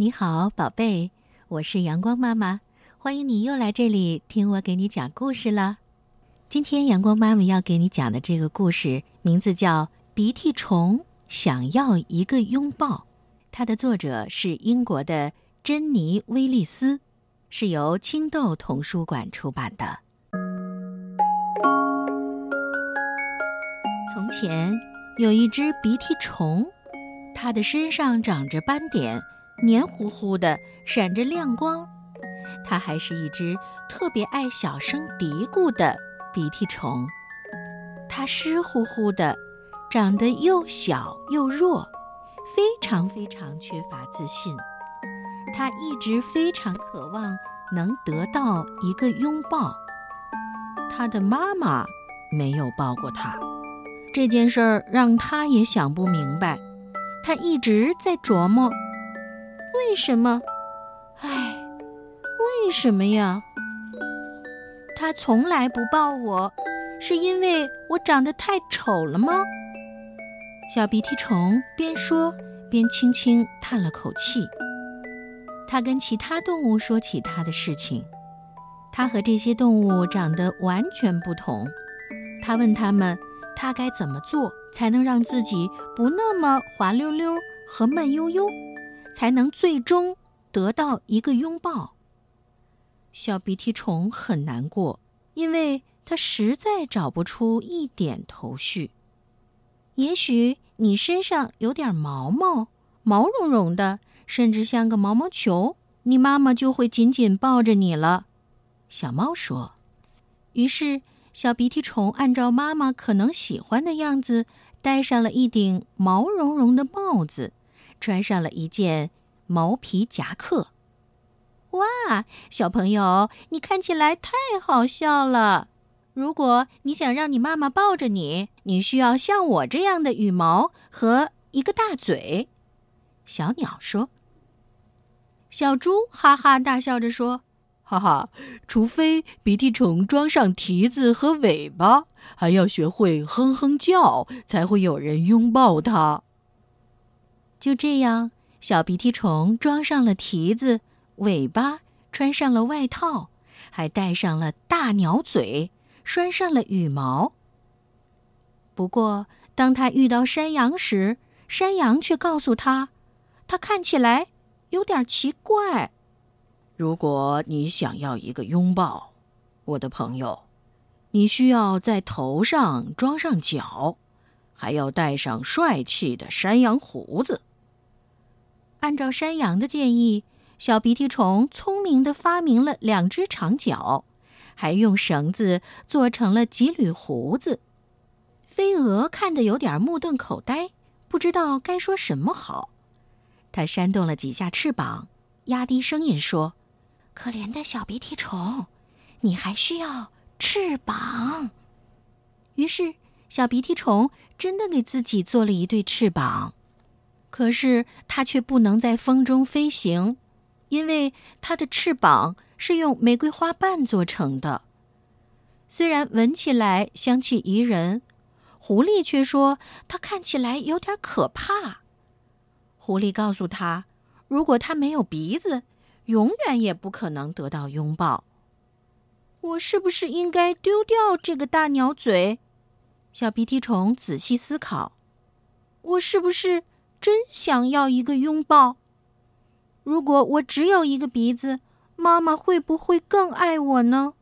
你好，宝贝，我是阳光妈妈，欢迎你又来这里听我给你讲故事了。今天阳光妈妈要给你讲的这个故事名字叫《鼻涕虫想要一个拥抱》，它的作者是英国的珍妮·威利斯，是由青豆童书馆出版的。从前有一只鼻涕虫，它的身上长着斑点。黏糊糊的，闪着亮光。它还是一只特别爱小声嘀咕的鼻涕虫。它湿乎乎的，长得又小又弱，非常非常缺乏自信。它一直非常渴望能得到一个拥抱。它的妈妈没有抱过它，这件事儿让它也想不明白。它一直在琢磨。为什么？唉，为什么呀？他从来不抱我，是因为我长得太丑了吗？小鼻涕虫边说边轻轻叹了口气。他跟其他动物说起他的事情，他和这些动物长得完全不同。他问他们，他该怎么做才能让自己不那么滑溜溜和慢悠悠？才能最终得到一个拥抱。小鼻涕虫很难过，因为它实在找不出一点头绪。也许你身上有点毛毛，毛茸茸的，甚至像个毛毛球，你妈妈就会紧紧抱着你了。小猫说。于是，小鼻涕虫按照妈妈可能喜欢的样子，戴上了一顶毛茸茸的帽子。穿上了一件毛皮夹克。哇，小朋友，你看起来太好笑了！如果你想让你妈妈抱着你，你需要像我这样的羽毛和一个大嘴。小鸟说。小猪哈哈大笑着说：“哈哈，除非鼻涕虫装上蹄子和尾巴，还要学会哼哼叫，才会有人拥抱它。”就这样，小鼻涕虫装上了蹄子、尾巴，穿上了外套，还戴上了大鸟嘴，拴上了羽毛。不过，当他遇到山羊时，山羊却告诉他，他看起来有点奇怪。如果你想要一个拥抱，我的朋友，你需要在头上装上角，还要戴上帅气的山羊胡子。按照山羊的建议，小鼻涕虫聪明地发明了两只长角，还用绳子做成了几缕胡子。飞蛾看得有点目瞪口呆，不知道该说什么好。它扇动了几下翅膀，压低声音说：“可怜的小鼻涕虫，你还需要翅膀。”于是，小鼻涕虫真的给自己做了一对翅膀。可是它却不能在风中飞行，因为它的翅膀是用玫瑰花瓣做成的。虽然闻起来香气宜人，狐狸却说它看起来有点可怕。狐狸告诉他，如果它没有鼻子，永远也不可能得到拥抱。我是不是应该丢掉这个大鸟嘴？小鼻涕虫仔细思考。我是不是？真想要一个拥抱。如果我只有一个鼻子，妈妈会不会更爱我呢？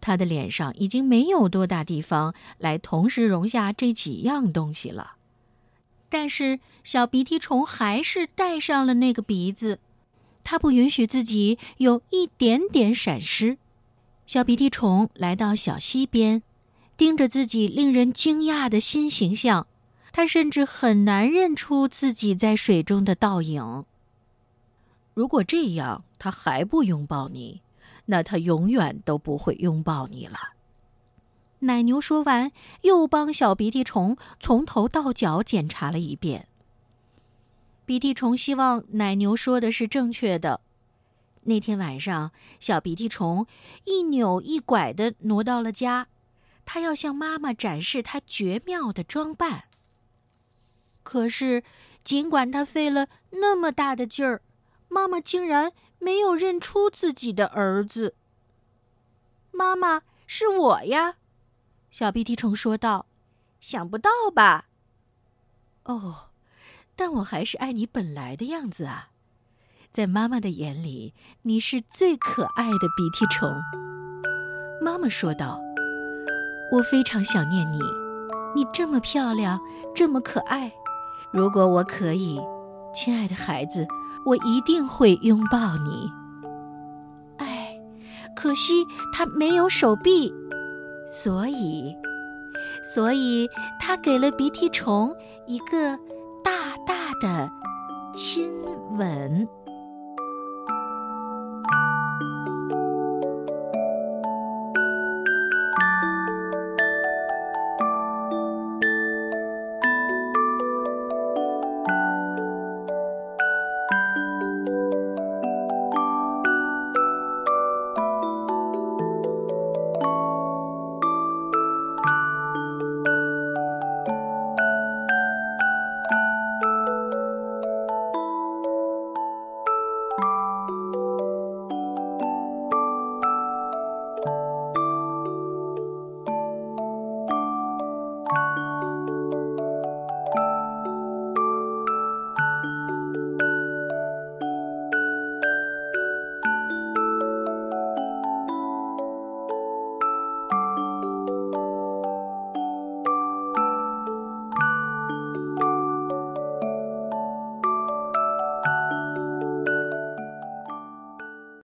他的脸上已经没有多大地方来同时容下这几样东西了。但是小鼻涕虫还是戴上了那个鼻子，它不允许自己有一点点闪失。小鼻涕虫来到小溪边，盯着自己令人惊讶的新形象。他甚至很难认出自己在水中的倒影。如果这样他还不拥抱你，那他永远都不会拥抱你了。奶牛说完，又帮小鼻涕虫从头到脚检查了一遍。鼻涕虫希望奶牛说的是正确的。那天晚上，小鼻涕虫一扭一拐的挪到了家，他要向妈妈展示他绝妙的装扮。可是，尽管他费了那么大的劲儿，妈妈竟然没有认出自己的儿子。妈妈，是我呀，小鼻涕虫说道。想不到吧？哦，但我还是爱你本来的样子啊。在妈妈的眼里，你是最可爱的鼻涕虫。妈妈说道：“我非常想念你，你这么漂亮，这么可爱。如果我可以，亲爱的孩子，我一定会拥抱你。哎，可惜他没有手臂，所以，所以他给了鼻涕虫一个大大的亲吻。”